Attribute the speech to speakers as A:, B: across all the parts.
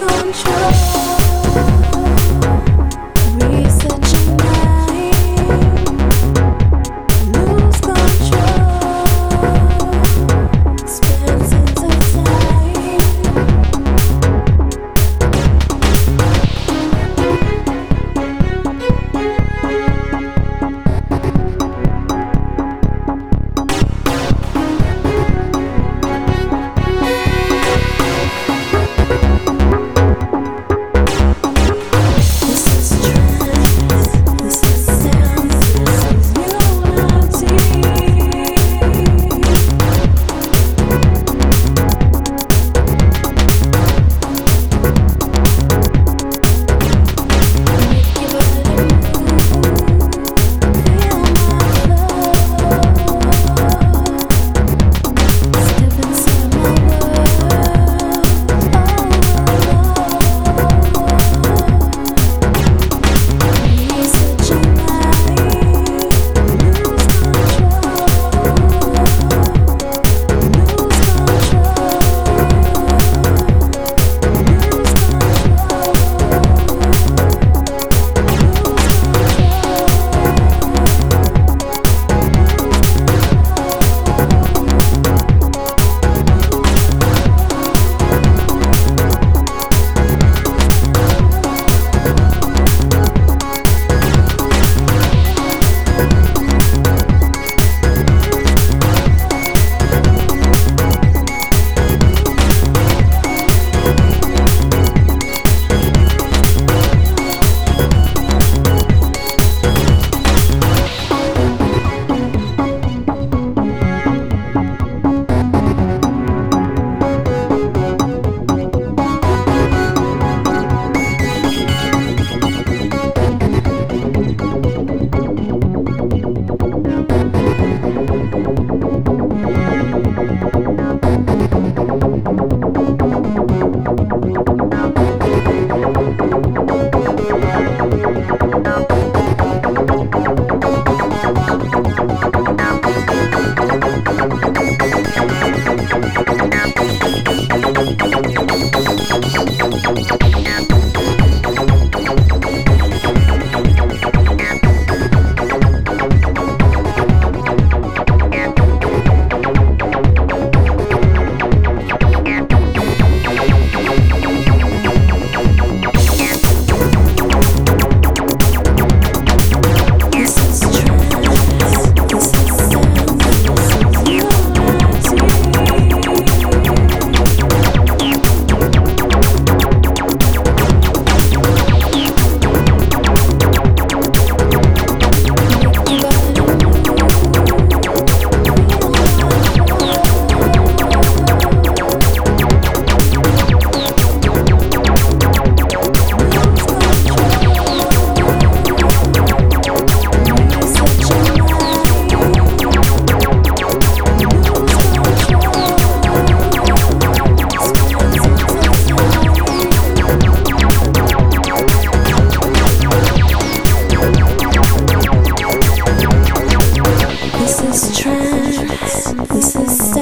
A: control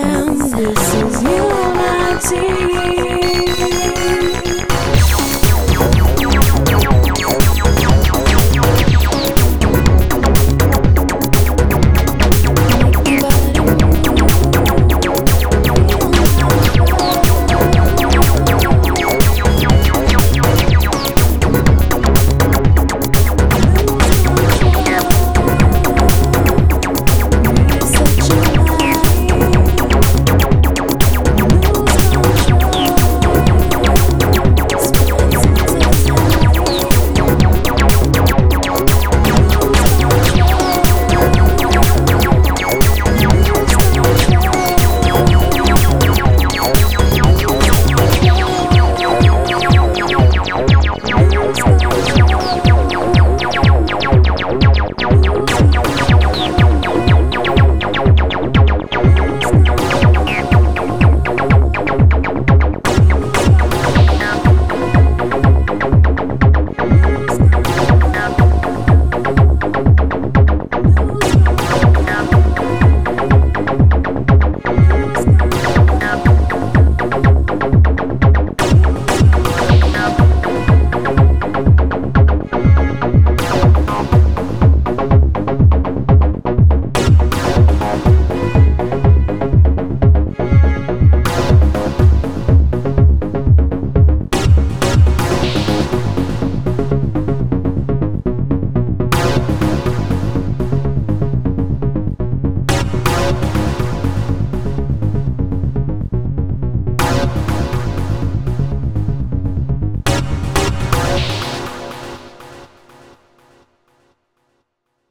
A: This is humanity.